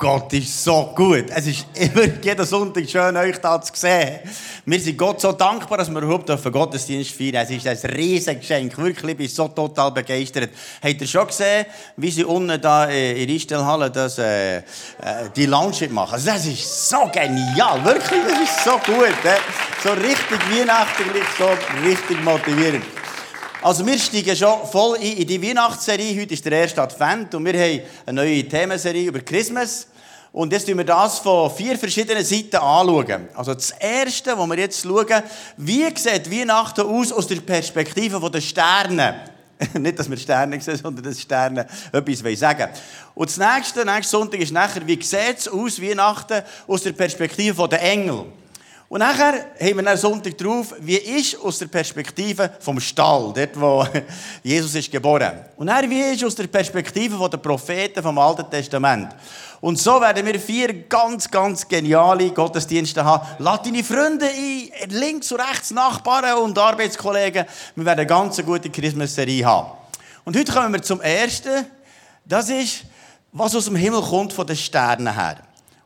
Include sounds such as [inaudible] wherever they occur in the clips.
Gott ist so gut. Es ist immer [laughs] jeden Sonntag schön, euch da zu sehen. Wir sind Gott so dankbar, dass wir überhaupt einen Gottesdienst feiern Es ist ein riesiges Geschenk. Wirklich, ich bin so total begeistert. Habt ihr schon gesehen, wie sie unten da in der Einstellhalle das, äh, äh, die Lounge machen? Also das ist so genial. Wirklich, das ist so gut. Äh? So richtig weihnachtlich, so richtig motivierend. Also wir steigen schon voll in die Weihnachtsserie. Heute ist der erste Advent und wir haben eine neue Themenserie über Christmas. Und jetzt schauen wir das von vier verschiedenen Seiten anschauen. Also das Erste, wo wir jetzt schauen, wie sieht Weihnachten aus aus der Perspektive der Sterne. [laughs] Nicht, dass wir Sterne sehen, sondern dass Sterne etwas sagen Und das nächste, nächste Sonntag ist nachher, wie sieht es aus Weihnachten aus der Perspektive der Engel. Und nachher haben wir einen Sonntag drauf, wie ist aus der Perspektive vom Stall, dort wo [laughs] Jesus ist geboren. Und dann, wie ist aus der Perspektive der Propheten vom Alten Testament. Und so werden wir vier ganz, ganz geniale Gottesdienste haben. Lade deine Freunde ein, links und rechts, Nachbarn und Arbeitskollegen. Wir werden eine ganz gute Christmas-Serie haben. Und heute kommen wir zum Ersten. Das ist, was aus dem Himmel kommt von den Sternen her.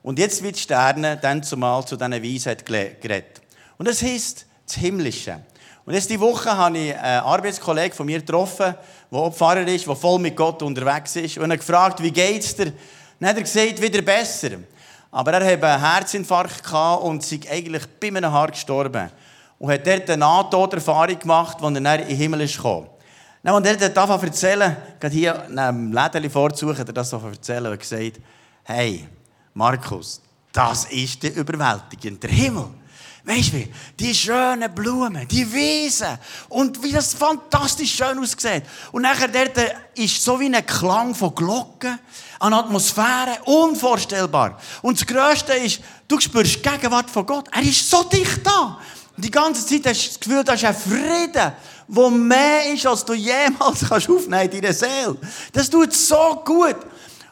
Und jetzt wird Sterne dann zumal zu diesen Weisheit geredet. Und das heisst das Himmlische. Und jetzt die Woche habe ich einen Arbeitskollegen von mir getroffen, der auch Pfarrer ist, der voll mit Gott unterwegs ist. Und er hat gefragt, wie geht's dir? Dann hat er gesagt, wieder besser. Aber er hatte einen Herzinfarkt und ist eigentlich bei einem Haar gestorben. Und hat dort eine Nahtoderfahrung gemacht, als er dann in den Himmel gekommen. Dann, als er das erzählen, gerade hier in einem Läden vorzusuchen, hat er das erzählen und gesagt, hey, Markus, das ist der überwältigend. Der Himmel. Weißt du? Die schönen Blumen, die Wiesen und wie das fantastisch schön aussieht. Und nachher dort ist so wie ein Klang von Glocken, eine Atmosphäre, unvorstellbar. Und das Größte ist, du spürst die Gegenwart von Gott. Er ist so dicht da. Die ganze Zeit hast du das Gefühl, das ist ein Frieden, der mehr ist, als du jemals [laughs] kannst aufnehmen in deiner Seele. Das tut so gut.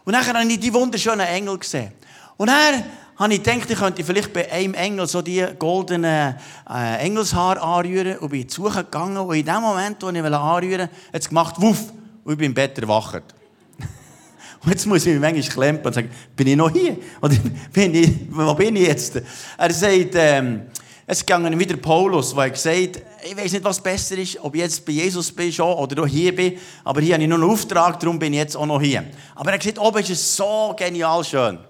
Und nachher habe ich die wunderschönen Engel gesehen. Und dann habe ich gedacht, ich könnte vielleicht bei einem Engel so die goldenen äh, Engelshaar anrühren und bin zugegangen und in dem Moment, wo ich anrühren wollte, hat es gemacht, wuff, und ich bin im Bett erwacht. [laughs] und jetzt muss ich mich manchmal klemmen und sagen, bin ich noch hier? Oder [laughs] bin ich, wo bin ich jetzt? Er sagt, ähm, es ging wieder Paulus, der gesagt ich weiß nicht, was besser ist, ob ich jetzt bei Jesus bin schon oder hier bin, aber hier habe ich noch einen Auftrag, darum bin ich jetzt auch noch hier. Aber er hat oben ist es so genial schön.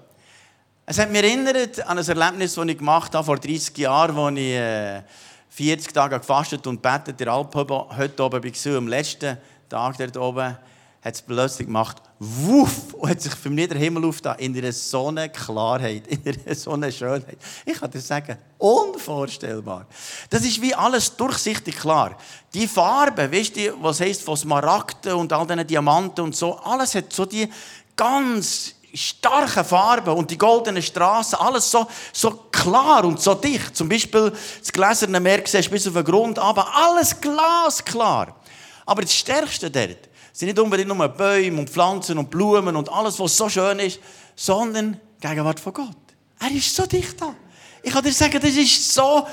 Es hat mich erinnert an ein Erlebnis, das ich gemacht habe vor 30 Jahren, als ich äh, 40 Tage gefastet und betet in der heute oben war. Am letzten Tag dort oben hat es plötzlich gemacht, wuff, und hat sich für mich der Himmel aufgetan, in einer so einer Klarheit, in einer [laughs] so einer Schönheit. Ich kann dir sagen, unvorstellbar. Das ist wie alles durchsichtig klar. Die Farbe, weißt du, was heisst von Smaragden und all diesen Diamanten und so, alles hat so die ganz starken Farben und die goldenen Straßen, alles so, so klar und so dicht. Zum Beispiel das gläserne Meer siehst bis auf den Grund, aber alles glasklar. Aber das Stärkste dort sind nicht unbedingt nur Bäume und Pflanzen und Blumen und alles, was so schön ist, sondern die Gegenwart von Gott. Er ist so dicht da. Ich kann dir sagen, das ist so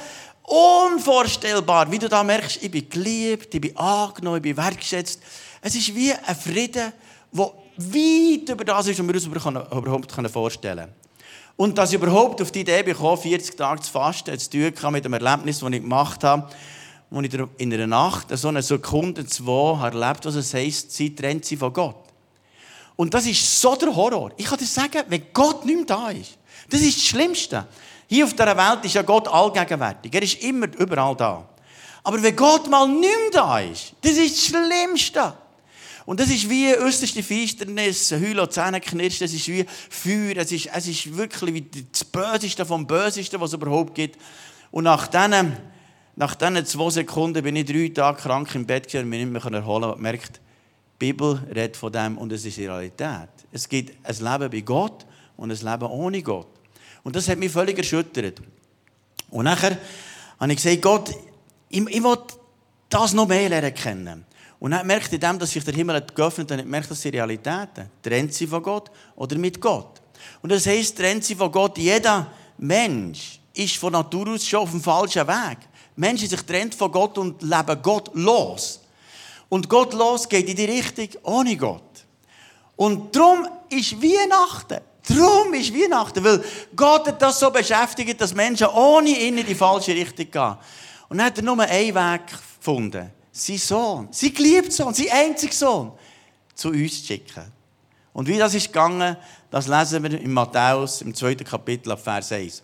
unvorstellbar, wie du da merkst, ich bin geliebt, ich bin angenommen, ich bin wertgeschätzt. Es ist wie ein Frieden, der weit über das ist, was wir uns überhaupt vorstellen können. Und dass ich überhaupt auf die Idee bekomme, 40 Tage zu fasten, zu tun mit dem Erlebnis, das ich gemacht habe, wo ich in einer Nacht so eine Sekunde, zwei erlebt was es heisst, sie trennt sich von Gott. Und das ist so der Horror. Ich kann dir sagen, wenn Gott nicht mehr da ist, das ist das Schlimmste. Hier auf dieser Welt ist ja Gott allgegenwärtig. Er ist immer überall da. Aber wenn Gott mal nicht mehr da ist, das ist das Schlimmste. Und das ist wie äußerste Finsternis, Heulen Zähneknirschen, es ist wie Feuer, es ist, es ist wirklich wie das Böseste vom Bösesten, was es überhaupt gibt. Und nach diesen, nach diesen zwei Sekunden bin ich drei Tage krank im Bett und mich nicht mehr erholen und merkt, die Bibel redet von dem und es ist die Realität. Es gibt ein Leben bei Gott und ein Leben ohne Gott. Und das hat mich völlig erschüttert. Und nachher habe ich gesagt, Gott, ich, ich will das noch mehr lernen kennen. Und dann merkt dem, dass sich der Himmel hat geöffnet hat, merkt das die Realitäten. Trennt sie von Gott oder mit Gott. Und das heisst, trennt sie von Gott. Jeder Mensch ist von Natur aus schon auf dem falschen Weg. Menschen sich trennt von Gott und leben Gott los. Und Gott los geht in die Richtung ohne Gott. Und darum ist Weihnachten Darum ist Weihnachten, weil Gott hat das so beschäftigt, dass Menschen ohne ihn in die falsche Richtung gehen. Und dann hat er nur einen Weg gefunden. Sein Sohn, sein geliebter Sohn, sein einziger Sohn, zu uns zu schicken. Und wie das ist gegangen, das lesen wir in Matthäus im zweiten Kapitel ab Vers 1.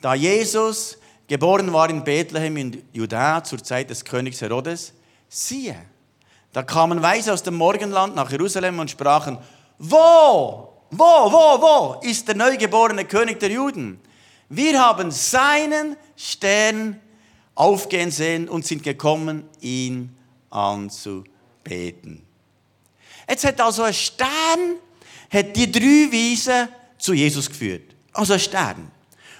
Da Jesus geboren war in Bethlehem in Judäa zur Zeit des Königs Herodes, siehe, da kamen Weise aus dem Morgenland nach Jerusalem und sprachen, wo, wo, wo, wo ist der neugeborene König der Juden? Wir haben seinen Stern aufgehen sehen und sind gekommen, ihn anzubeten. Jetzt hat also ein Stern hat die drei Weisen zu Jesus geführt. Also ein Stern.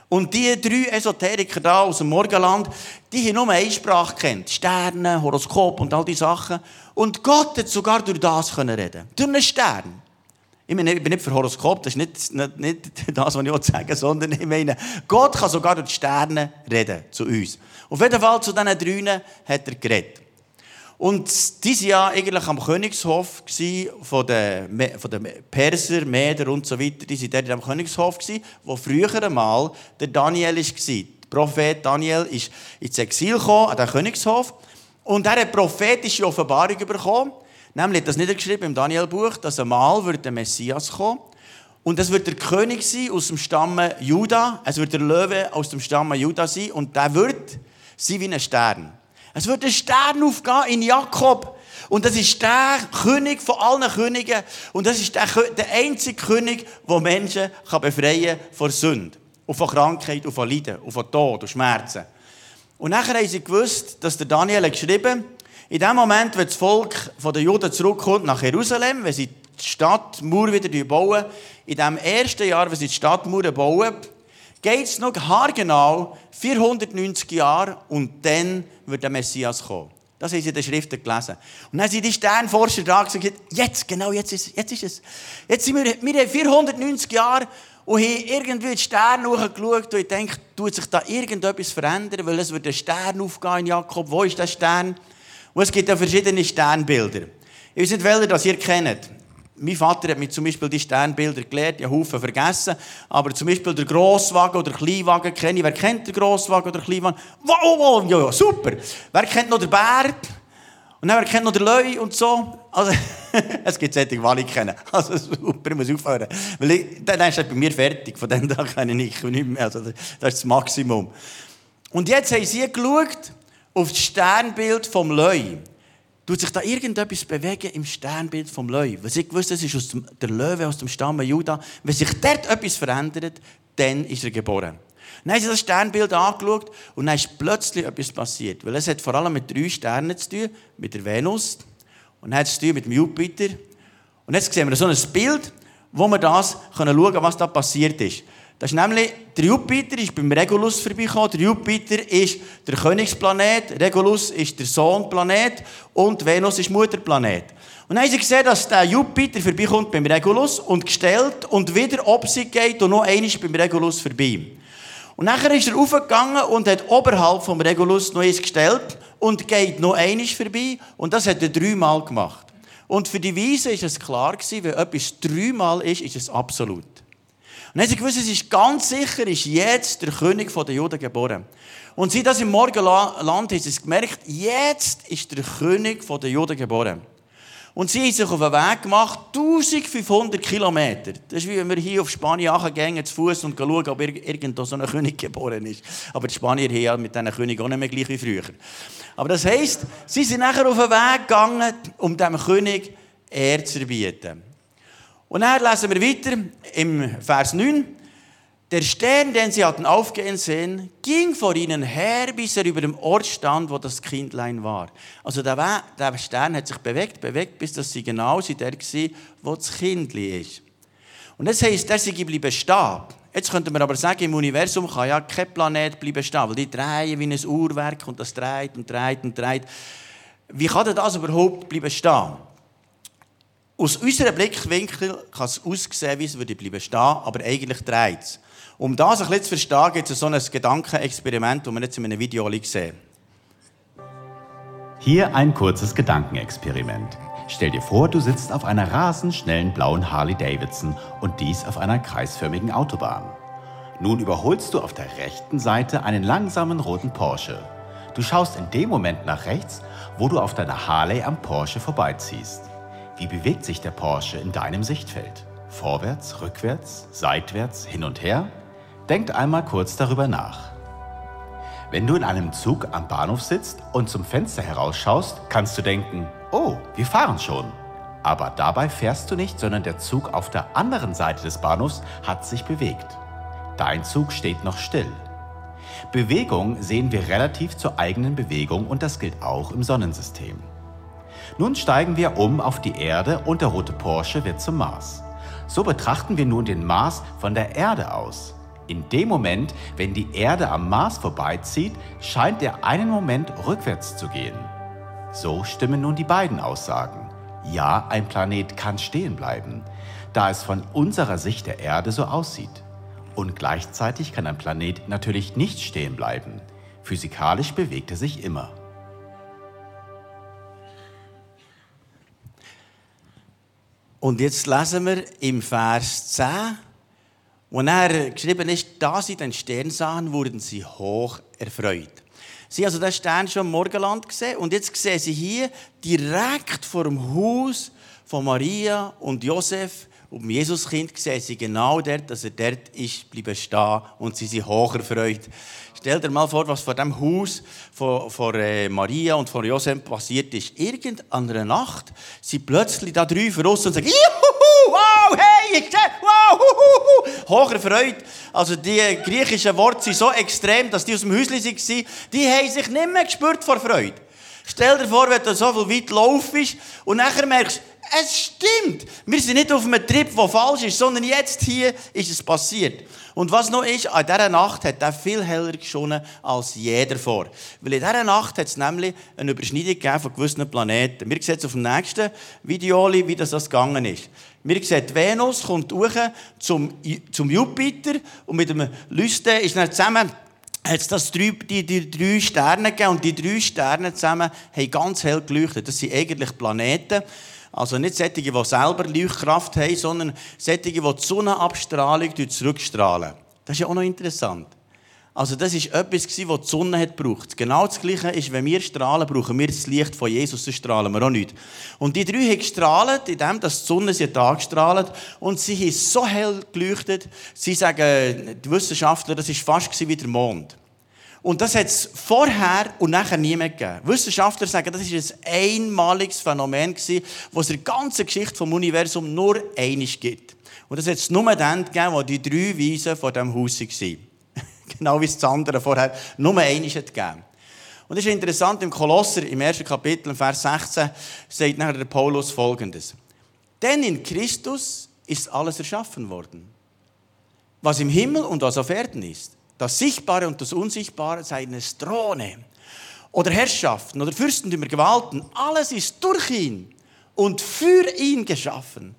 Und die drei Esoteriker da aus dem Morgenland, die haben nur eine Sprache kennt. Sterne, Horoskop und all diese Sachen. Und Gott hat sogar durch das können reden. Durch einen Stern. Ich, meine, ich bin nicht für Horoskop, das ist nicht, nicht, nicht [laughs] das, was ich sagen will, sondern ich meine, Gott kann sogar durch die Sterne reden zu uns. Auf jeden Fall zu diesen dreien hat er geredet. Und die waren ja eigentlich am Königshof von den, von den Perser, Meder und so weiter. Die waren dort am Königshof, wo früher einmal der Daniel war. Der Prophet Daniel ist ins Exil gekommen, an den Königshof. Und er hat prophetische Offenbarung bekommen. Nämlich hat das niedergeschrieben im Daniel-Buch, dass einmal wird der Messias kommen. Und es wird der König sein aus dem Stamme Juda. Es wird der Löwe aus dem Stamme Juda sein. Und der wird sein wie ein Stern. Es wird ein Stern aufgehen in Jakob. Und das ist der König von allen Königen. Und das ist der, der einzige König, der Menschen kann befreien von Sünde. Und von Krankheit, und von Leiden, und von Tod und Schmerzen. Und nachher haben sie gewusst, dass der Daniel geschrieben in dem Moment, wenn das Volk von den Juden zurückkommt nach Jerusalem, wenn sie die Stadtmauer wieder bauen, in dem ersten Jahr, wenn sie die Stadtmauer bauen, geht es noch haargenau 490 Jahre und dann wird der Messias kommen. Das haben sie in den Schriften gelesen. Und dann sind die Sternforscher da und gesagt, jetzt, genau, jetzt ist, jetzt ist es. Jetzt sind wir, wir haben 490 Jahre und haben irgendwie die Sterne hochgeschaut und ich denke, tut sich da irgendetwas verändern, weil es wird ein Stern aufgehen in Jakob. Wo ist der Stern? Und es gibt ja verschiedene Sternbilder. Ich weiß nicht, welche das ihr kennt. Mein Vater hat mir zum Beispiel die Sternbilder gelehrt, ich habe Haufen vergessen. Aber zum Beispiel der Grosswagen oder Kleinwagen kenne ich. Wer kennt den Grosswagen oder Kleinwagen? Wow, wow, ja, ja, super. Wer kennt noch den Bär? Und dann, wer kennt noch den Löwe und so? Also, [laughs] es gibt solche, die ich kenne. Also super, ich muss aufhören. Weil ich, dann ist bei mir fertig. Von dem da kenne ich nicht mehr. Also, das ist das Maximum. Und jetzt haben sie geschaut auf das Sternbild vom Löwe. Tut sich da irgendetwas bewegen im Sternbild vom Löwe? Weil sie gewusst, das ist aus dem, der Löwe aus dem Stamm Juda. Wenn sich dort etwas verändert, dann ist er geboren. Dann haben sie das Sternbild angeschaut und dann ist plötzlich etwas passiert. Weil es hat vor allem mit drei Sternen zu tun, mit der Venus und hat es zu tun mit dem Jupiter. Und jetzt sehen wir so ein Bild, wo wir das können schauen können, was da passiert ist. Das ist nämlich, der Jupiter ist beim Regulus vorbeigekommen. Der Jupiter ist der Königsplanet, Regulus ist der Sohnplanet und Venus ist Mutterplanet. Und dann haben sie gesehen, dass der Jupiter vorbeikommt beim Regulus und gestellt und wieder ob sie geht und noch einmal beim Regulus vorbei. Und nachher ist er aufgegangen und hat oberhalb vom Regulus noch eins gestellt und geht noch einmal vorbei und das hat er dreimal gemacht. Und für die Weise ist es klar gewesen, wenn etwas dreimal ist, ist es absolut. Und dann haben sie gewusst, es ist ganz sicher, ist jetzt der König der Juden geboren. Und sie das im Morgenland haben sie gemerkt, jetzt ist der König der Juden geboren. Und sie haben sich auf den Weg gemacht, 1500 Kilometer. Das ist wie wenn wir hier auf Spanien gehen, zu Fuß und schauen, ob irgendwo so ein König geboren ist. Aber die Spanier ja mit diesen Königen auch nicht mehr gleich wie früher. Aber das heisst, sie sind nachher auf den Weg gegangen, um dem König Ehre zu bieten. Und dann lesen wir weiter im Vers 9. Der Stern, den sie hatten aufgehen sehen, ging vor ihnen her, bis er über dem Ort stand, wo das Kindlein war. Also der, Stern hat sich bewegt, bewegt, bis dass sie genau sie der war, wo das Kindli ist. Und das heisst, der sei geblieben stehen. Jetzt könnte man aber sagen, im Universum kann ja kein Planet bleiben stehen, weil die drehen wie ein Uhrwerk und das dreht und dreht und dreht. Wie kann das überhaupt bleiben stehen? Aus unserem Blickwinkel kann es aussehen, wie es würde bleiben stehen, aber eigentlich dreht es. Um das ein bisschen zu verstehen, gibt es so ein Gedankenexperiment, das wir jetzt in einem Video sehen. Hier ein kurzes Gedankenexperiment. Stell dir vor, du sitzt auf einer rasend schnellen blauen Harley Davidson und dies auf einer kreisförmigen Autobahn. Nun überholst du auf der rechten Seite einen langsamen roten Porsche. Du schaust in dem Moment nach rechts, wo du auf deiner Harley am Porsche vorbeiziehst. Wie bewegt sich der Porsche in deinem Sichtfeld? Vorwärts, rückwärts, seitwärts, hin und her? Denkt einmal kurz darüber nach. Wenn du in einem Zug am Bahnhof sitzt und zum Fenster herausschaust, kannst du denken, oh, wir fahren schon. Aber dabei fährst du nicht, sondern der Zug auf der anderen Seite des Bahnhofs hat sich bewegt. Dein Zug steht noch still. Bewegung sehen wir relativ zur eigenen Bewegung und das gilt auch im Sonnensystem. Nun steigen wir um auf die Erde und der rote Porsche wird zum Mars. So betrachten wir nun den Mars von der Erde aus. In dem Moment, wenn die Erde am Mars vorbeizieht, scheint er einen Moment rückwärts zu gehen. So stimmen nun die beiden Aussagen. Ja, ein Planet kann stehen bleiben, da es von unserer Sicht der Erde so aussieht. Und gleichzeitig kann ein Planet natürlich nicht stehen bleiben. Physikalisch bewegt er sich immer. Und jetzt lesen wir im Vers 10, wo er geschrieben ist, da sie den Stern sahen, wurden sie hoch erfreut. Sie haben also den Stern schon im Morgenland gesehen und jetzt sehen sie hier direkt vor dem Haus von Maria und Josef und dem Jesuskind sehen sie genau dort, dass er dort ist, bleiben stehen und sie sind hoch erfreut. Stell dir mal vor, was vor dem Haus von, von äh, Maria und von Josef passiert ist. Irgend an einer Nacht sind plötzlich da drei voraus und sagen, Juhu, wow, hey, ich sehe, wow, huhuhu. Hoch erfreut. Also die griechischen Worte sind so extrem, dass die aus dem Häuschen waren, die haben sich nicht mehr gespürt vor Freude. Stell dir vor, wenn du so viel weit laufst und nachher merkst, es stimmt. Wir sind nicht auf einem Trip, der falsch ist, sondern jetzt hier ist es passiert. Und was noch ist, an dieser Nacht hat er viel heller geschonnen als jeder vor. Weil in dieser Nacht hat es nämlich eine Überschneidung von gewissen Planeten. Wir sehen jetzt auf dem nächsten Video, wie das, das gegangen ist. Wir sehen, Venus kommt hoch zum, zum Jupiter und mit dem Lüste ist dann zusammen hat es das drei, die, die drei Sterne gegeben und die drei Sterne zusammen haben ganz hell geleuchtet. Das sind eigentlich Planeten. Also nicht solche, die selber Leuchtkraft haben, sondern solche, die die Sonnenabstrahlung zurückstrahlen. Das ist ja auch noch interessant. Also das ist etwas, das die Sonne hat gebraucht. Genau das Gleiche ist, wenn wir strahlen, brauchen wir das Licht von Jesus, dann strahlen wir auch nicht. Und die drei haben gestrahlt, indem die Sonne sie angestrahlt und sie haben so hell geleuchtet, sie sagen, die Wissenschaftler, das war fast wie der Mond. Und das hat es vorher und nachher nie mehr gegeben. Wissenschaftler sagen, das ist ein einmaliges Phänomen das es in der ganzen Geschichte vom Universum nur einig gibt. Und das hat es nur dann gegeben, wo die drei Weisen vor diesem Haus waren. [laughs] genau wie es das andere vorher nur einig hat gegeben. Und es ist interessant, im Kolosser, im ersten Kapitel, Vers 16, sagt nachher der Paulus folgendes. Denn in Christus ist alles erschaffen worden, was im Himmel und was auf Erden ist das Sichtbare und das Unsichtbare, seine Throne oder Herrschaften oder Fürstentümer, Gewalten, alles ist durch ihn und für ihn geschaffen.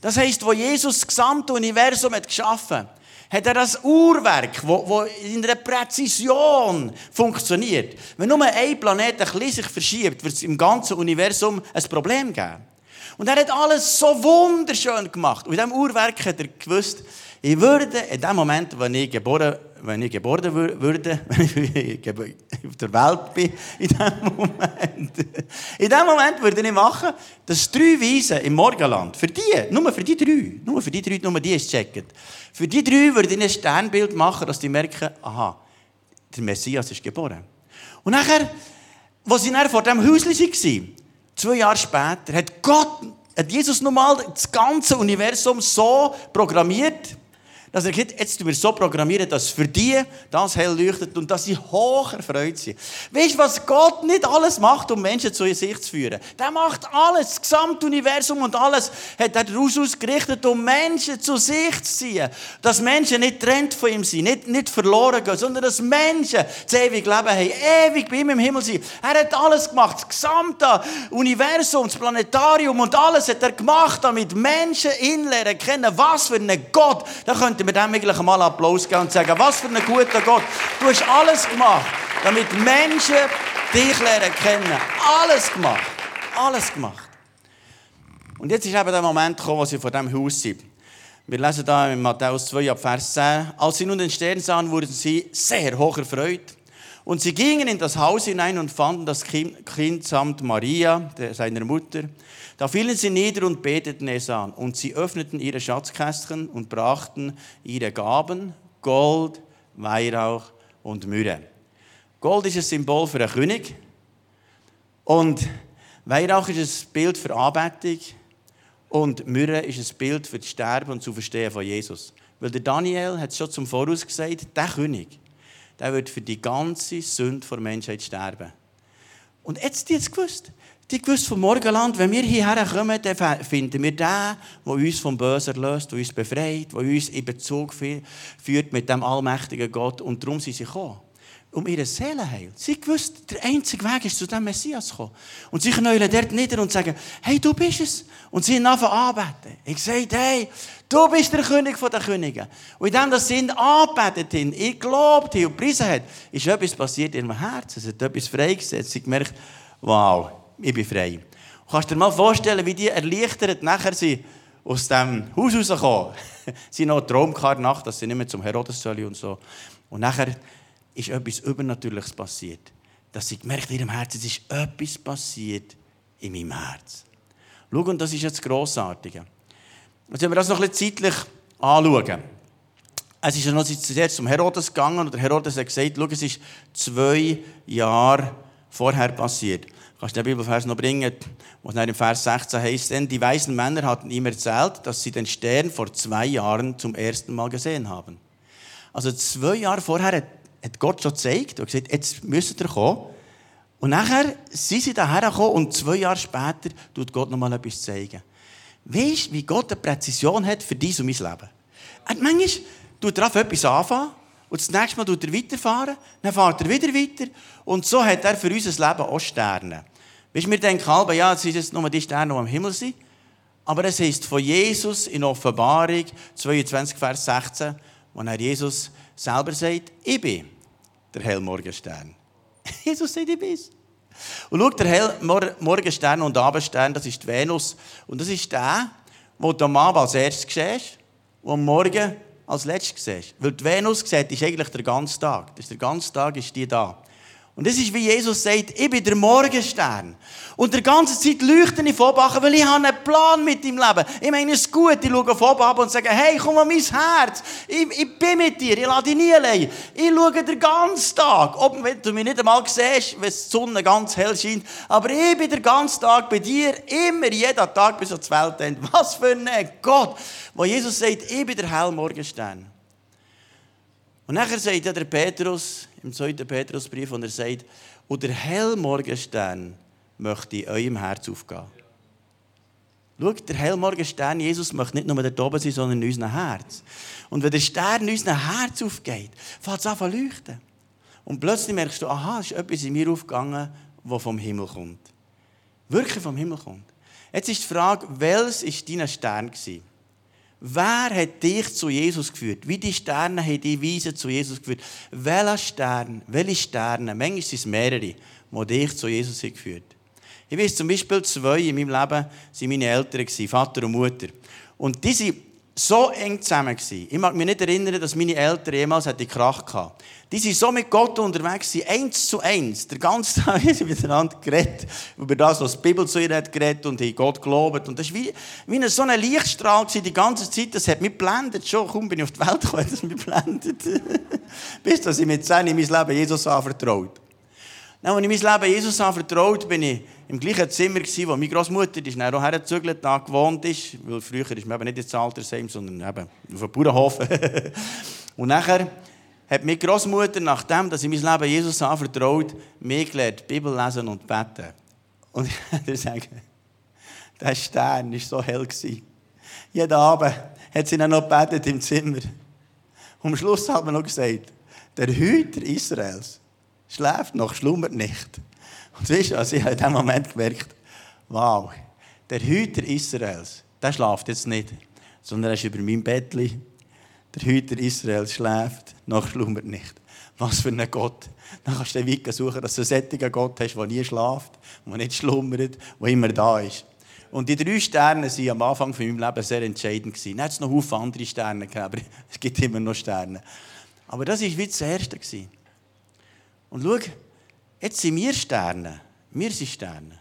Das heißt, wo Jesus das gesamte Universum hat geschaffen hat er das Uhrwerk, das in einer Präzision funktioniert. Wenn nur ein Planet ein bisschen sich verschiebt, wird es im ganzen Universum ein Problem geben. Und er hat alles so wunderschön gemacht. Und in diesem Uhrwerk hat er gewusst, ich würde in dem Moment, wenn ich geboren wenn ich geboren würde, [laughs] wenn ich auf der Welt bin, in dem Moment, in dem Moment würde ich machen, dass drei Weisen im Morgenland, für die, nur für die drei, nur für die drei, nur die ist checken, für die drei würde ich ein Sternbild machen, dass die merken, aha, der Messias ist geboren. Und nachher, als sie vor dem Häuschen waren, zwei Jahre später, hat Gott, hat Jesus normal das ganze Universum so programmiert, dass er gesagt jetzt wir so programmieren, dass für die das hell leuchtet und dass sie hoch erfreut sind. Weißt du, was Gott nicht alles macht, um Menschen zu sich zu führen? Der macht alles, das gesamte Universum und alles hat er daraus ausgerichtet, um Menschen zu sich zu ziehen. Dass Menschen nicht trennt von ihm sind, nicht, nicht verloren gehen, sondern dass Menschen das ewige Leben haben, ewig bei ihm im Himmel sind. Er hat alles gemacht, das gesamte Universum, das Planetarium und alles hat er gemacht, damit Menschen ihn lernen kennen, was für ein Gott. Da könnte könnten wir dem eigentlich mal Applaus geben und sagen, was für ein guter Gott. Du hast alles gemacht, damit Menschen dich lernen kennen. Alles gemacht. Alles gemacht. Und jetzt ist eben der Moment gekommen, wo sie vor dem Haus sind. Wir lesen da in Matthäus 2, ab Vers 10. Als sie nun den Stern sahen, wurden sie sehr hoch erfreut. Und sie gingen in das Haus hinein und fanden das Kind samt Maria, seiner Mutter. Da fielen sie nieder und beteten es an. Und sie öffneten ihre Schatzkästchen und brachten ihre Gaben, Gold, Weihrauch und Myrrhe. Gold ist ein Symbol für einen König. Und Weihrauch ist ein Bild für Anbetung. Und Myrrhe ist ein Bild für das Sterben und zu Verstehen von Jesus. Weil der Daniel hat schon zum Voraus gesagt, der König, der wird für die ganze Sünde der Menschheit sterben. Und jetzt die jetzt gewusst. Die gewusst vom Morgenland, wenn wir hierher kommen, dann finden wir den, der uns vom Bösen erlöst, der uns befreit, der uns in Bezug führt mit dem allmächtigen Gott. Und darum sind sie gekommen. Um ihre Seelenheil. Sie gewusst, der einzige Weg ist, zu dem Messias zu kommen. Und sie knäulen dort nieder und sagen, hey, du bist es. Und sie anfangen anbeten. Ich sage, hey, du bist der König der Könige. Und in dem, dass sie ihn anbetet haben, ihr gelobt haben und gepriesen hat, ist etwas passiert in ihrem Herzen. Es hat etwas freigesetzt. Sie gemerkt, wow, ich bin frei. Du kannst dir mal vorstellen, wie die erleichtert nachher sie aus dem Haus rauskommen. [laughs] sie haben noch Traumkarte Nacht, dass sie nicht mehr zum Herodes sollen und so. Und nachher ist etwas Übernatürliches passiert. Dass sie gemerkt in ihrem Herzen, es ist etwas passiert in meinem Herz. Schau, und das ist jetzt Grossartige. Jetzt wenn wir das noch ein bisschen zeitlich anschauen. Es ist ja noch zuerst zum Herodes gegangen und der Herodes hat gesagt, schau, es ist zwei Jahre vorher passiert. Kannst du den Bibelvers noch bringen, wo es im Vers 16 heißt, denn die weisen Männer hatten ihm erzählt, dass sie den Stern vor zwei Jahren zum ersten Mal gesehen haben. Also zwei Jahre vorher hat, hat Gott schon gezeigt und gesagt, jetzt müsst ihr kommen. Und nachher sind sie daher gekommen und zwei Jahre später tut Gott noch mal etwas zeigen. Weißt du, wie Gott eine Präzision hat für dies und mein Leben? Und manchmal tut er auf etwas anfangen und das nächste Mal tut er weiterfahren, dann fährt er wieder weiter und so hat er für unser Leben auch Sterne. Weißt, wir denken halb, ja, es sind jetzt nur die Sterne, die am Himmel sind. Aber es heißt von Jesus in Offenbarung 22, Vers 16, wo er Jesus selber sagt, ich bin der Hellmorgenstern. [laughs] Jesus sagt, ich bin Und schau, der Hellmorgenstern und Abendstern, das ist die Venus. Und das ist der, den du am Abend als erstes siehst und am Morgen als letztes siehst. Weil die Venus sieht, ist eigentlich der ganze Tag. Das ist der ganze Tag ist die da. Und das ist, wie Jesus sagt, ich bin der Morgenstern. Und die ganze Zeit leuchte ich oben, weil ich habe einen Plan mit deinem Leben. Ich meine es ist gut, ich schaue von und sage, hey, komm an mein Herz. Ich, ich bin mit dir, ich lasse dich nie allein. Ich schaue den ganzen Tag. Ob du mich nicht einmal siehst, wenn die Sonne ganz hell scheint. Aber ich bin den ganzen Tag bei dir, immer, jeden Tag bis zur Welt endet. Was für ein Gott, wo Jesus sagt, ich bin der helle Morgenstern. Und nachher sagt ja der Petrus im 2. Petrusbrief, und er sagt, und der Hellmorgenstern möchte in eurem Herz aufgehen. Schaut, der Hellmorgenstern, Jesus möchte nicht nur dort oben sein, sondern in unserem Herz. Und wenn der Stern in unserem Herz aufgeht, fängt es an zu leuchten. Und plötzlich merkst du, aha, es ist etwas in mir aufgegangen, das vom Himmel kommt. Wirklich vom Himmel kommt. Jetzt ist die Frage, welches war dein Stern? Gewesen? Wer hat dich zu Jesus geführt? Wie die Sterne haben die Weise zu Jesus geführt? Welcher Stern, welche Sterne, manchmal sind es mehrere, die dich zu Jesus haben geführt Ich weiß zum Beispiel zwei in meinem Leben, waren meine Eltern, Vater und Mutter. Und diese so eng zusammen. Gewesen. Ich mag mich nicht erinnern, dass meine Eltern jemals hätte Krach gehabt. Die sind so mit Gott unterwegs, gewesen, eins zu eins. Der ganze Tag [laughs] haben sie miteinander geredet, über das, was die Bibel zu ihnen hat geredet und haben Gott gelobt. Und das war wie, wie eine, so ein Lichtstrahl gewesen, die ganze Zeit. Das hat mich geblendet. Schon, kaum bin ich auf die Welt gekommen, das mich geblendet. [laughs] Bis dass ich mit 10 in mein Leben Jesus anvertraut. Als ich mein Leben Jesus anvertraut bin ich im gleichen Zimmer, wo meine Großmutter die dann auch hergezügelt, da gewohnt ist. Weil früher ist man eben nicht ins Altersheim, sondern eben auf einem Bauernhof. [laughs] und nachher hat meine Großmutter, nachdem dass ich mein Leben Jesus anvertraut, mir gelernt, Bibel lesen und beten. Und ich [laughs] würde sagen, der Stern war so hell. Jeden Abend hat sie dann noch gebetet im Zimmer. Und am Schluss hat man noch gesagt, der Hüter Israels schläft noch, schlummert nicht. Und weißt du, also ich habe in dem Moment gemerkt, wow, der Hüter Israels, der schläft jetzt nicht, sondern er ist über meinem Bettli. Der Hüter Israels schläft, noch schlummert nicht. Was für ein Gott. Dann kannst du den Weg suchen, dass du einen sättigen Gott hast, der nie schläft, der nicht schlummert, der immer da ist. Und die drei Sterne waren am Anfang von meinem Leben sehr entscheidend. Dann hat es noch viele andere Sterne gegeben, aber [laughs] es gibt immer noch Sterne. Aber das war wie das Erste. Und schau, jetzt sind wir Sterne. Wir sind Sterne.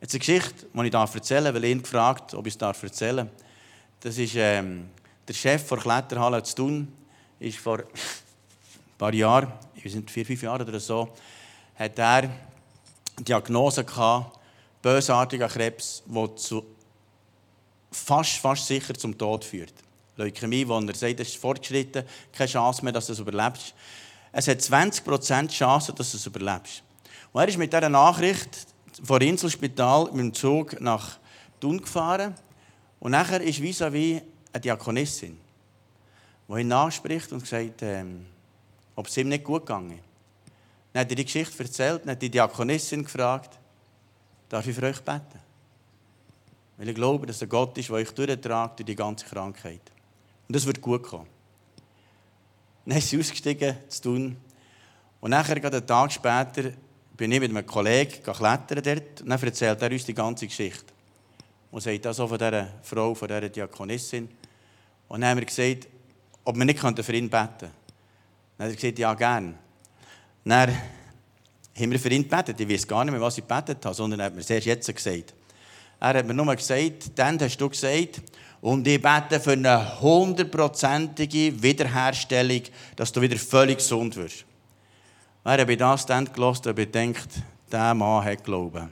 Jetzt eine Geschichte, die ich erzählen darf, weil ihn gefragt ob ich es erzählen darf. Das ist ähm, der Chef der Kletterhalle zu tun. Ist vor [laughs] ein paar Jahren, wir sind vier, fünf Jahre oder so, hat er eine Diagnose gehabt, bösartiger Krebs, der zu fast, fast sicher zum Tod führt. Leukämie, wo er sagt, es ist fortgeschritten, keine Chance mehr, dass du es überlebst. Es hat 20% Chance, dass du es überlebst. Und er ist mit dieser Nachricht vom Inselspital mit dem Zug nach Thun gefahren. Und nachher ist vis-à-vis eine Diakonissin, die ihn nachspricht und sagt, ähm, ob es ihm nicht gut gegangen Dann hat er die Geschichte erzählt, dann hat die Diakonissin gefragt, darf ich für euch beten? Weil ich glaube, dass er Gott ist, der euch durchtragt durch die ganze Krankheit. Und das wird gut kommen. Dann ist sie ausgestiegen, zu tun. Und nachher, einen Tag später, bin ich mit einem Kollegen klettern dort. Und dann erzählt er uns die ganze Geschichte. Und sagt das auch von dieser Frau, von dieser Diakonissin. Und dann haben wir gesagt, ob wir nicht für ihn beten könnten. Dann hat er gesagt, ja, gern. Dann haben wir für ihn gebetet. Ich weiß gar nicht mehr, was ich gebetet habe, sondern er hat mir es erst jetzt gesagt. Er hat mir nur gesagt, dann hast du gesagt, und ich bete für eine hundertprozentige Wiederherstellung, dass du wieder völlig gesund wirst. Er hat das dann gelassen und bedenkt, dieser Mann hat Glauben.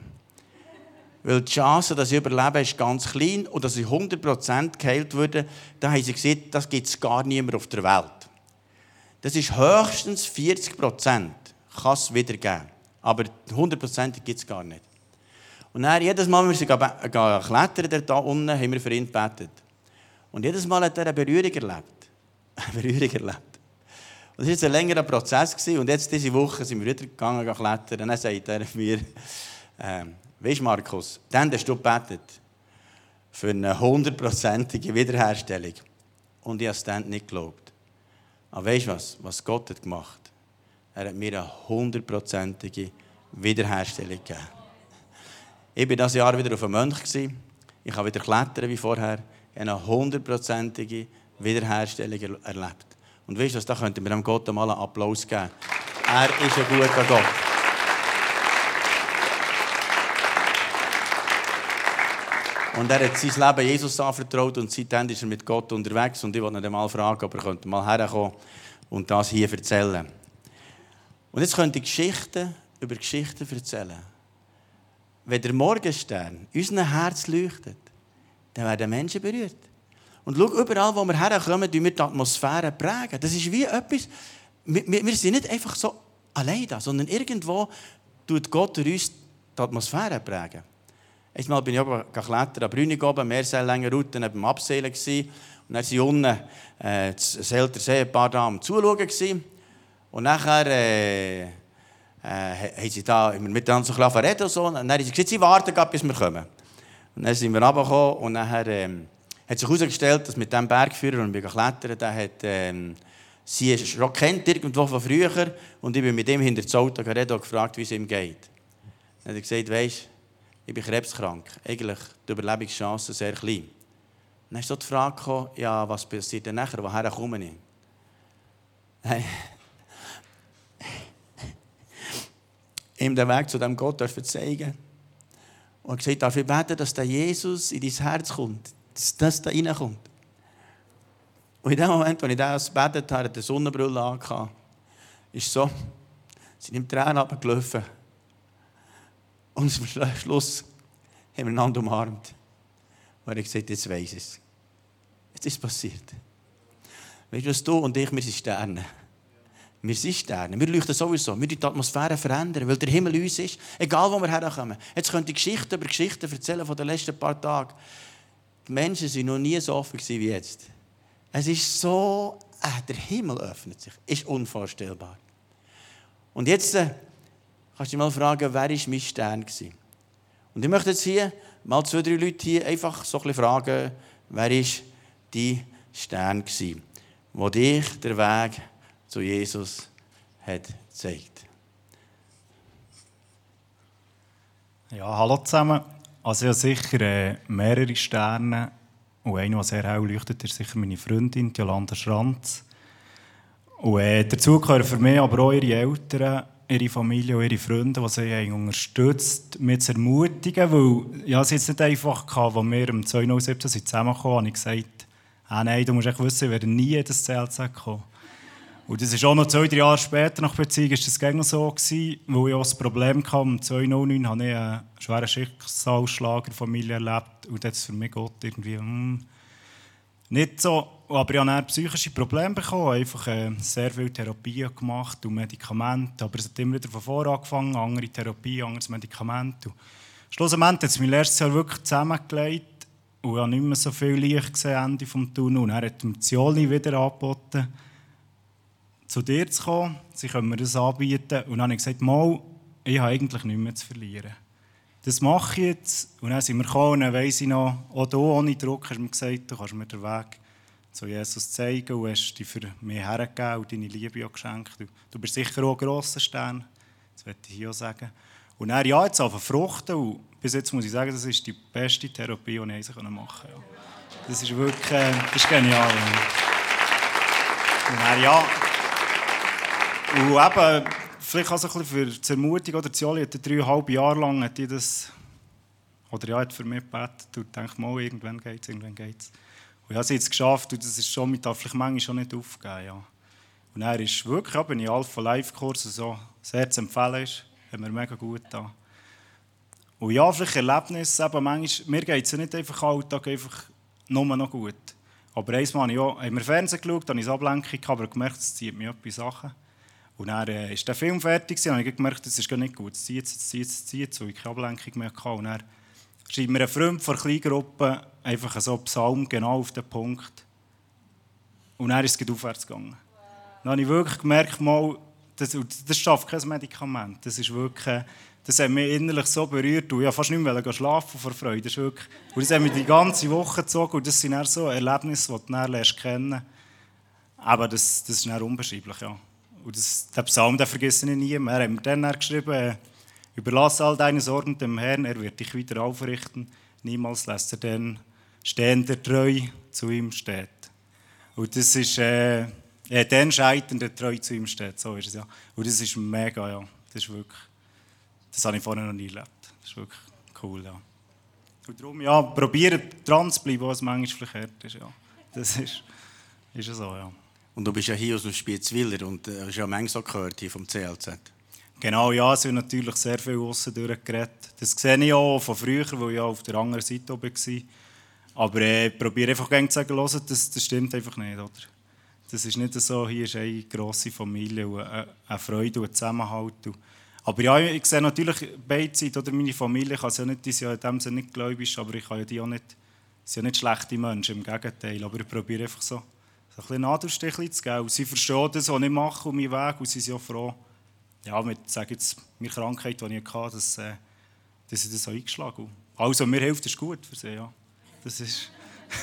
Weil die Chance, dass ich überlebe, ist ganz klein und dass ich 100% geheilt würde, da haben sie gesagt, das gibt es gar niemand auf der Welt. Das ist höchstens 40%, kann es wieder geben. Aber 100% gibt es gar nicht. Und dann, jedes Mal, wenn wir klettern, da unten, haben wir für ihn gebetet. Und jedes Mal hat er eine Berührung erlebt. [laughs] Eine Berührung erlebt. Und das war ein längerer Prozess. Und jetzt, diese Woche, sind wir wieder gegangen, klettern. Und dann sagt er mir, äh, weißt Markus, dann hast du gebetet für eine hundertprozentige Wiederherstellung. Und ich habe es dann nicht geglaubt. Aber weißt du was? Was Gott hat gemacht? Er hat mir eine hundertprozentige Wiederherstellung gegeben. Ich war dieses Jahr wieder auf einem Mönch. Ich habe wieder klettern wie vorher. Eine hundertprozentige Wiederherstellung erlebt. Und weißt du, da könnten wir dem Gott mal einen Applaus geben. Er ist ein guter Gott. Und er hat sein Leben Jesus anvertraut und seitdem ist er mit Gott unterwegs. Und ich wollte ihn mal fragen, ob er könnte mal herkommen und das hier erzählen. Und jetzt könnte ich Geschichten über Geschichten erzählen. Wenn der Morgenstern unserem Herz leuchtet, dann werden Menschen berührt. Und schau, überall, wo wir herkommen, tun wir die Atmosphäre prägen. Das ist wie etwas, wir, wir sind nicht einfach so allein da, sondern irgendwo tut Gott durch uns die Atmosphäre prägen. Einmal bin ich oben geklettert, an Brünig oben, Meerseillänge Route, neben dem Abseilen. Und dann waren unten äh, das ältere See, ein paar da am Zuschauen. Und nachher äh, äh, haben sie da miteinander so ein reden und so. Und dann haben sie gesagt, sie warten, bis wir kommen. Und dann sind wir runtergekommen und nachher... Äh, hat sich herausgestellt, dass mit dem Bergführer, und ich klettern, der hat, ähm, sie ist schon kennt irgendwo von früher und ich bin mit ihm hinter das Auto geredet und gefragt, wie es ihm geht. Dann hat er gesagt, weisst, ich bin krebskrank. Eigentlich die Überlebenschancen sehr klein. Dann ist die Frage gekommen, ja, was passiert denn nachher, woher komme ich? Hey. Ihm den Weg zu dem Gott zeigen und gesagt, darf ich beten, dass der Jesus in dein Herz kommt, dass das da reinkommt. Und in dem Moment, als ich das gebetet habe, der Sonnenbrille angehabt, ist so, sind ihm Tränen abgelaufen. Und zum Schluss haben wir einander umarmt. Und er gesagt, jetzt weiß ich es. Jetzt ist es passiert. Weißt du, was du und ich, wir sind Sterne. Wir sind Sterne. Wir leuchten sowieso. Wir die Atmosphäre verändern, weil der Himmel uns ist. Egal, wo wir herkommen. Jetzt könnt ihr Geschichten über Geschichten erzählen von den letzten paar Tagen. Die Menschen waren noch nie so offen wie jetzt. Es ist so, äh, der Himmel öffnet sich. Ist unvorstellbar. Und jetzt äh, kannst du dich mal fragen, wer war mein Stern? Gewesen? Und ich möchte jetzt hier mal zwei, drei Leute hier einfach so ein bisschen fragen, wer war dein Stern, gewesen, wo dich der Weg zu Jesus hat gezeigt? Ja, hallo zusammen. Also habe sicher äh, mehrere Sterne. Und einer, der sehr hell leuchtet, ist sicher meine Freundin, Jolanda Schranz. Und äh, dazu gehören für mich aber auch ihre Eltern, ihre Familie und ihre Freunde, die sie haben unterstützt, mich zu ermutigen. Weil ja, es jetzt nicht einfach gehabt, als wir im 2017 zusammengekommen habe ich gesagt, ah, nein, du musst echt wissen, ich werde nie in das CLZ kommen. Und das ist auch noch zwei, drei Jahre später nach Beziehung ist das noch so gewesen, weil ich auch das Problem hatte, im 2009 habe ich einen schweren Schicksalsschlag in der Familie erlebt und das für mich Gott irgendwie mm, nicht so. Aber ich habe psychische Probleme bekommen, einfach äh, sehr viel Therapie gemacht und Medikamente, aber es hat immer wieder von vorne angefangen, andere Therapie, anderes Medikament. Und schlussendlich hat es mein letztes Jahr wirklich zusammengelegt und ich habe nicht mehr so viel Licht gesehen Ende des Tunnels. Und er hat mir Zioli wieder angeboten zu dir zu kommen, sie können mir das anbieten. Und dann habe ich gesagt, mal, ich habe eigentlich nichts mehr zu verlieren. Das mache ich jetzt. Und dann sind wir gekommen und dann weiss ich noch, auch du ohne Druck hast du mir gesagt, du kannst mir den Weg zu Jesus zeigen und hast dich für mich hergegeben und deine Liebe auch geschenkt. Du, bist sicher auch ein grosser Stern, das möchte ich hier auch sagen. Und dann, ja, jetzt auf Fruchten und bis jetzt muss ich sagen, das ist die beste Therapie, die ich machen konnte. Ja. Das ist wirklich, äh, das ist genial. Und dann, ja, und eben, vielleicht auch so ein bisschen für die Ermutigung, oder Zioli hat dreieinhalb Jahre lang hat ich das, oder ja, hat für mich gebetet und denkt mal, irgendwann geht es, irgendwann geht es. Und ich habe es jetzt geschafft und das ist schon, mit darf vielleicht manchmal schon nicht aufgeben, ja. Und er ist wirklich, ja, bin ich Alpha Live Kurse so sehr zu empfehlen ist, hat mir mega gut da. Und ja, vielleicht Erlebnisse, eben manchmal, mir geht es ja nicht einfach Alltag einfach nur noch gut. Aber einmal habe ich auch, haben wir Fernsehen geschaut, habe ich Ablenkung gehabt, aber gemerkt, es zieht mich etwas Sachen. Und dann äh, ist der Film fertig und ich gemerkt, das ist gar nicht gut. Es zieht, es zieht, es zieht, so ich keine Ablenkung mehr hatte. Und dann schreibt mir ein Freund von der Kleingruppe einfach so Psalm genau auf den Punkt. Und dann ist es aufwärts gegangen. Dann habe ich wirklich gemerkt, mal, das, das schafft kein Medikament. Das ist wirklich, das hat mich innerlich so berührt. Und ich fast nicht mehr schlafen vor Freude. Das, ist wirklich, und das hat mich die ganze Woche gezogen. Und das sind dann so Erlebnisse, die du dann lernst kennen. Aber das, das ist dann unbeschreiblich, ja. Und das, den Psalm den vergesse ich nie. Er hat mir dann geschrieben, äh, überlass all deine Sorgen dem Herrn, er wird dich wieder aufrichten. Niemals lässt er den stehen, der treu zu ihm steht. Und das ist, äh, ja, den scheitern, der treu zu ihm steht. So ist es, ja. Und das ist mega, ja. Das ist wirklich, das habe ich vorher noch nie erlebt. Das ist wirklich cool, ja. Und darum, ja, probieren dran zu bleiben, was manchmal verkehrt ist, ja. Das ist, ist so, ja. Und du bist ja hier aus dem Spiezwiller und äh, hast ja manchmal gehört hier vom CLZ. Genau, ja, es wird natürlich sehr viel aussen durchgeredet. Das sehe ich auch von früher, weil ich auf der anderen Seite war. Aber äh, ich probiere einfach zu sagen, das, das stimmt einfach nicht. Oder? Das ist nicht so, hier ist eine grosse Familie und eine, eine Freude und ein Zusammenhalt. Aber ja, ich sehe natürlich beide Seiten. Oder meine Familie kann ja nicht, die sind ja in dem Sinne nicht gläubig, aber ich kann ja die auch nicht, sind ja nicht schlechte Menschen, im Gegenteil. Aber ich probiere einfach so ein bisschen Nadelstiche zu geben. Und sie verstehen das, was ich mache, und meinen Weg, und sie sind ja froh, ja, mit, sage jetzt, meine Krankheit, die ich hatte, dass, äh, dass ich das so eingeschlagen habe. Also, mir hilft das gut für sie, ja. Das ist,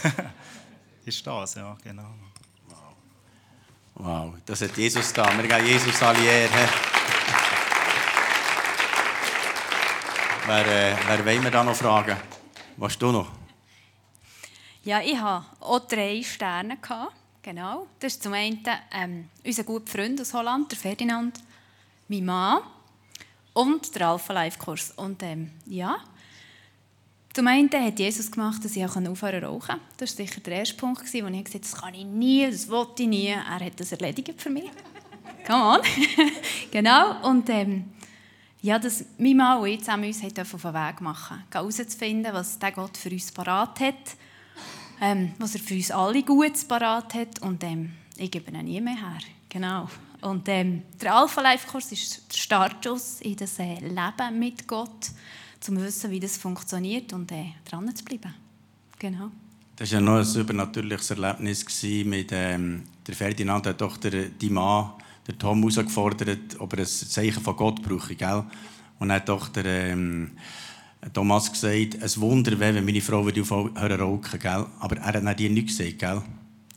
[laughs] ist das, ja, genau. Wow. wow, das hat Jesus da. Wir gehen Jesus alle Ehre. [laughs] wer, äh, wer will wir da noch fragen? Was du noch? Ja, ich hatte auch drei Sterne. Gehabt. Genau, das ist zum einen ähm, unser guter Freund aus Holland, der Ferdinand, mein Mann und der Alpha Life Kurs. Und ähm, ja, zum einen hat Jesus gemacht, dass ich auch aufhören rauchen. Das war sicher der erste Punkt, wo ich gesagt habe, das kann ich nie, das wollte ich nie. Er hat das erledigt für mich. [laughs] Come on. [laughs] genau, und ähm, ja, dass mein Mann und ich zusammen uns auf den Weg machen, herauszufinden, was der Gott für uns parat hat ähm, was er für uns alle gut parat hat. Und ähm, ich gebe ihn nie mehr her. Genau. Und ähm, der Alpha Life Kurs ist der Startschuss in das äh, Leben mit Gott, um zu wissen, wie das funktioniert und äh, dran zu bleiben. Genau. Das war ja noch ein übernatürliches Erlebnis mit ähm, der Ferdinand hat doch der, die Mann, der Tom, herausgefordert, ob er ein Zeichen von Gott brauche, gell? Und hat doch der ähm, Thomas gesagt, ein Wunder wäre, wenn meine Frau würde aufhören rauchen, gell? aber er hat dir nichts gesagt, gell?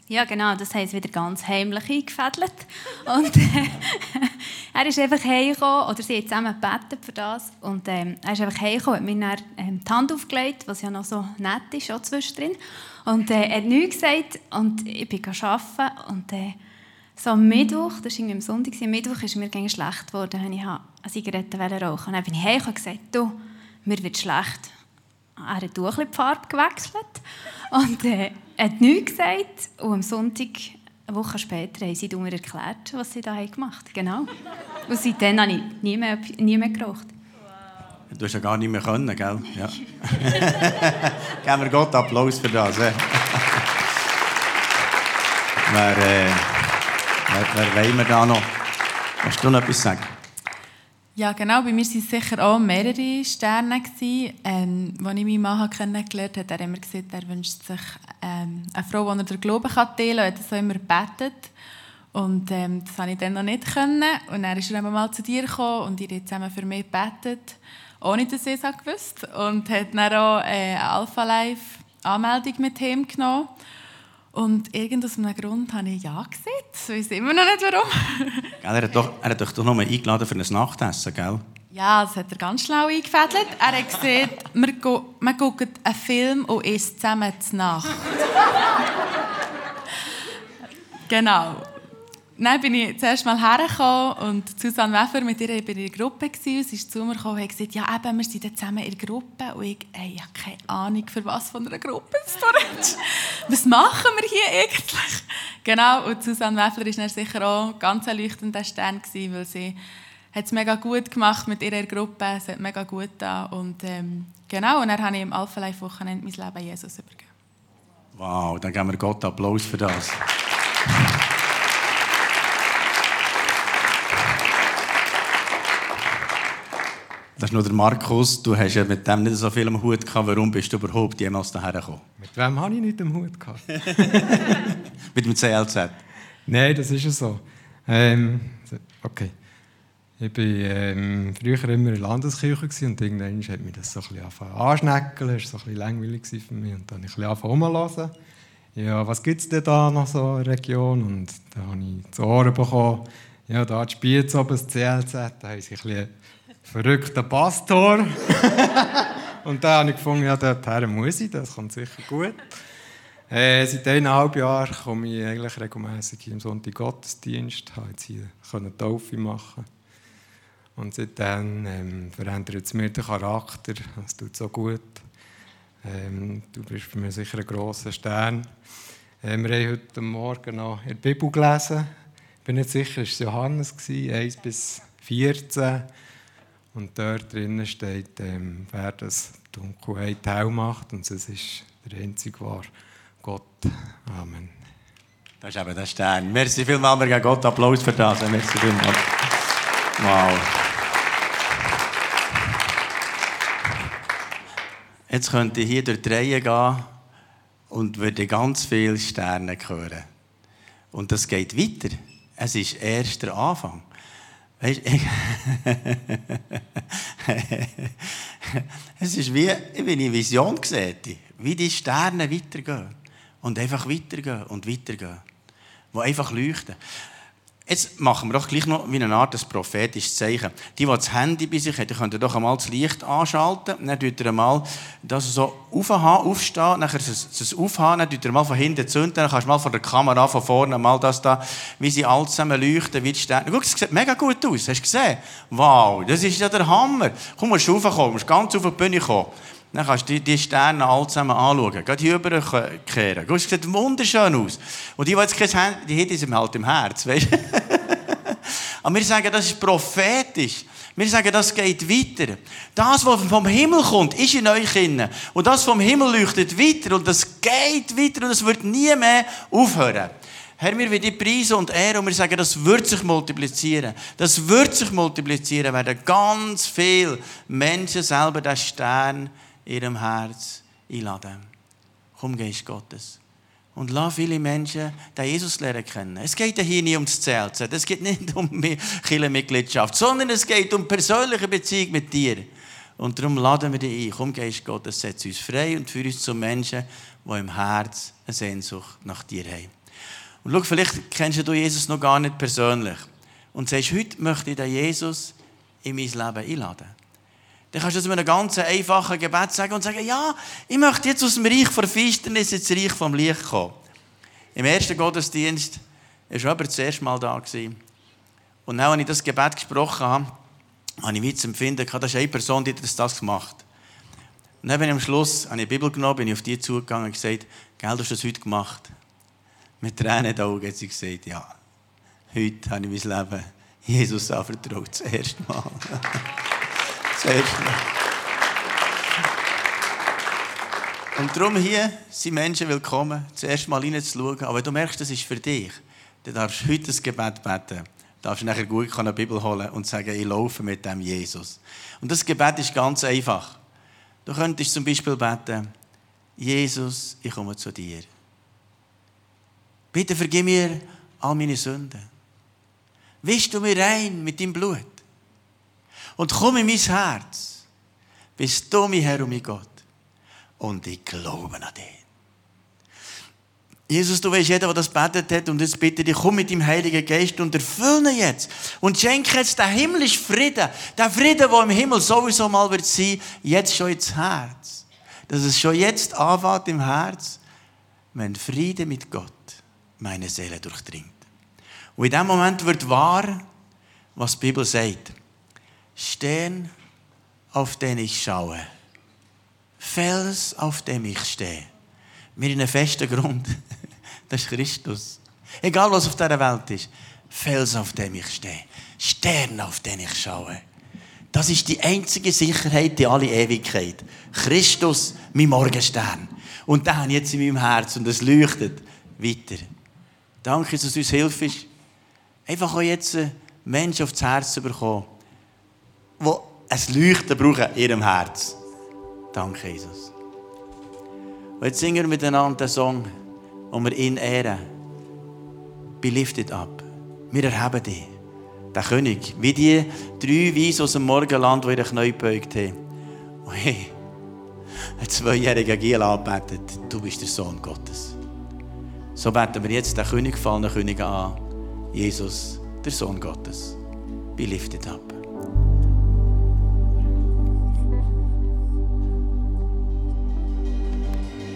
Ja, genau, das haben sie wieder ganz heimlich eingefädelt. [laughs] Und äh, [laughs] er ist einfach heimgekommen, oder sie haben zusammen gebetet für das. Und ähm, er ist einfach heimgekommen, hat mir dann ähm, die Hand aufgelegt, was ja noch so nett ist, auch zwischendrin. Und äh, er hat nichts gesagt und ich bin arbeiten und äh, so am Mittwoch, das war irgendwie am Sonntag, am Mittwoch ist mir schlecht geworden, ich eine Zigarette rauchen. Und dann bin ich heimgekommen und gesagt, du, mir wird schlecht. Er hat ein die Farbe gewechselt und äh, hat nichts gesagt. Und am Sonntag, eine Woche später, haben sie mir erklärt, was sie da gemacht haben. Genau. Und seitdem habe ich nie mehr, nie mehr geraucht. Du hast ja gar nicht mehr können, gell? Ja. [laughs] Geben wir Gott Applaus für das. Eh? wer, äh, wer, wer wollen wir da noch? Kannst du noch etwas sagen? Ja, genau. Bei mir waren sicher auch mehrere Sterne. Ähm, als ich meinen Mann kennengelernt habe, hat er immer gesagt, er wünscht sich ähm, eine Frau, die er den Glauben kann teilen kann. Er hat so immer gebetet. Und ähm, das konnte ich dann noch nicht. Können. Und dann ist er mal zu dir gekommen und ihr habt zusammen für mich gebetet, ohne dass ich es gewusst Und hat dann auch äh, eine Alpha Life Anmeldung mit ihm genommen. Und irgend einem Grund habe ich Ja gesagt. Ich weiß immer noch nicht, warum. [laughs] er, hat doch, er hat dich doch noch eingeladen für ein Nachtessen, gell? Ja, das hat er ganz schlau eingefädelt. Er hat gesagt, wir, wir gucken einen Film und essen zusammen zu Nacht. [laughs] genau. Dann bin ich zuerst mal hergekommen und Susanne Weffer, mit ihr in der Gruppe. Sie ist zu mir gekommen und hat gesagt, ja eben, wir sind zusammen in der Gruppe. Und ich, ey, ich habe keine Ahnung, für was von einer Gruppe es da Was machen wir hier eigentlich? Genau, und Susanne Weffer war dann sicher auch ein ganz erleuchtender Stern, gewesen, weil sie hat es mega gut gemacht mit ihrer Gruppe, es hat mega gut da und ähm, genau, und dann habe ich im Alpha Life Wochenende mein Leben Jesus übergeben. Wow, dann geben wir Gott Applaus für das. Das ist nur der Markus. Du hast ja mit dem nicht so viel am Hut gehabt. Warum bist du überhaupt jemals daher gekommen? Mit wem habe ich nicht am Hut gehabt? [laughs] mit dem CLZ? Nein, das ist ja so. Ähm, okay. Ich war ähm, früher immer in der Landeskirche und irgendwann hat mich das so ein bisschen anschnecken. Das war so ein bisschen langweilig für mich. Und dann habe ich ein bisschen angefangen Ja, was gibt es denn da noch so in der Region? Und dann habe ich zu Ohren bekommen, ja, da die Spiez oben, das CLZ, da haben sie ein bisschen verrückter Pastor. [laughs] und dann habe ich gefunden, ja, dorthin muss ich, das kommt sicher gut. Äh, seit eineinhalb Jahren komme ich eigentlich regelmäßig im Sonntag Gottesdienst, habe jetzt hier eine Taufe machen und seitdem ähm, verändert es mir den Charakter, es tut so gut. Ähm, du bist für mich sicher ein grosser Stern. Ähm, wir haben heute Morgen noch in der Bibel gelesen. Ich bin nicht sicher, es war Johannes, 1 bis 14. Und dort drinnen steht, ähm, wer das Dunkelheit hell macht. Und es ist der einzige wahr Gott. Amen. Das ist eben der Stern. Merci vielmals, wir geben Gott Applaus für das. Merci vielmals. Wow. Jetzt könnt ihr hier durch die Reihe gehen und würde ganz viele Sterne hören. Und das geht weiter. Es ist erst der Anfang. Weißt, ich, [laughs] es ist wie, wie eine Vision gesehen, wie die Sterne weitergehen. Und einfach weitergehen und weitergehen. Die einfach leuchten. Jetzt machen wir doch gleich noch wie eine Art des prophetisches Zeichen. Die, die das Handy bei sich haben, können doch einmal das Licht anschalten. Dann tut ihr mal das so aufhaben, aufstehen, dann das aufhaben, dann tut ihr mal von hinten zünden, dann kannst du mal von der Kamera von vorne mal das da, wie sie alle zusammen leuchten, wie die Sterne. Guck, das sieht mega gut aus. Hast du gesehen? Wow, das ist ja der Hammer. Komm, musst du raufkommen, musst ganz auf die Bühne kommen. Dann kannst du die Sterne alle zusammen anschauen. Gerade hier rüberkehren. Es sieht wunderschön aus. Und die, die jetzt kein Handy die haben, sind halt im Herz. Weißt? [laughs] Aber wir sagen, das ist prophetisch. Wir sagen, das geht weiter. Das, was vom Himmel kommt, ist in euch innen. Und das vom Himmel leuchtet weiter. Und das geht weiter. Und es wird nie mehr aufhören. Herr, wir wollen die Preise und Ehre und wir sagen, das wird sich multiplizieren. Das wird sich multiplizieren, werden ganz viele Menschen selber den Stern ihrem Herz einladen. Komm, Geist Gottes. Und lass viele Menschen den Jesus lernen kennen. Es geht hier nicht um das Zelt. Es geht nicht um Kirchenmitgliedschaft, sondern es geht um persönliche Beziehung mit dir. Und darum laden wir dich ein. Komm, Geist Gottes, setz uns frei und führe uns zu Menschen, die im Herz eine Sehnsucht nach dir haben. Und schau, vielleicht kennst du Jesus noch gar nicht persönlich. Und sagst, heute möchte ich den Jesus in mein Leben einladen. Dann kannst du das mit einem ganz einfachen Gebet sagen und sagen, ja, ich möchte jetzt aus dem Reich der Finsternis ins Reich vom Licht kommen. Im ersten Gottesdienst war jemand das erste Mal da. Und dann, als ich das Gebet gesprochen habe, habe ich wie zu empfinden, das ist eine Person, die das gemacht hat. Und dann bin ich am Schluss, habe die Bibel genommen, bin ich auf die zugegangen und gesagt, Gell, du das heute gemacht. Mit Tränen in den Augen hat sie gesagt, ja, heute habe ich mein Leben Jesus anvertraut, das erste Mal. [laughs] Mal. Und darum hier sind Menschen willkommen, zuerst mal reinzuschauen. Aber wenn du merkst, das ist für dich, dann darfst du heute das Gebet beten. Du darfst nachher gut eine Bibel holen und sagen, ich laufe mit dem Jesus. Und das Gebet ist ganz einfach. Du könntest zum Beispiel beten, Jesus, ich komme zu dir. Bitte vergib mir all meine Sünden. Wisch du mir rein mit deinem Blut. Und komm in mein Herz. Bist du mein Herr und mein Gott. Und ich glaube an dich. Jesus, du weißt, jeder, der das betet hat, und jetzt bitte dich, komm mit dem Heiligen Geist und erfülle ihn jetzt. Und schenke jetzt den himmlischen Frieden. Den Frieden, der im Himmel sowieso mal wird sein, jetzt schon ins Herz. Dass es schon jetzt anfängt im Herz, wenn Friede mit Gott meine Seele durchdringt. Und in dem Moment wird wahr, was die Bibel sagt. Stehen, auf den ich schaue. Fels, auf dem ich stehe. Mir in einem festen Grund. [laughs] Das ist Christus. Egal was auf dieser Welt ist. Fels, auf dem ich stehe. Stern, auf den ich schaue. Das ist die einzige Sicherheit in alle Ewigkeit. Christus, mein Morgenstern. Und den habe ich jetzt in meinem Herz und es leuchtet weiter. Danke, dass du uns hilfst, einfach auch jetzt Menschen aufs Herz zu bekommen, die ein Leuchten brauchen in ihrem Herz. Danke, Jesus. Und jetzt singen wir miteinander den Song, wo wir ihn ehren. Be lifted up. Wir erheben dich. Der König. Wie die drei Weise aus dem Morgenland, die ihre Knie gebeugt haben. Und hey, ein zweijähriger Giel anbetet, du bist der Sohn Gottes. So beten wir jetzt den König gefallenen König an. Jesus, der Sohn Gottes. Be lifted up.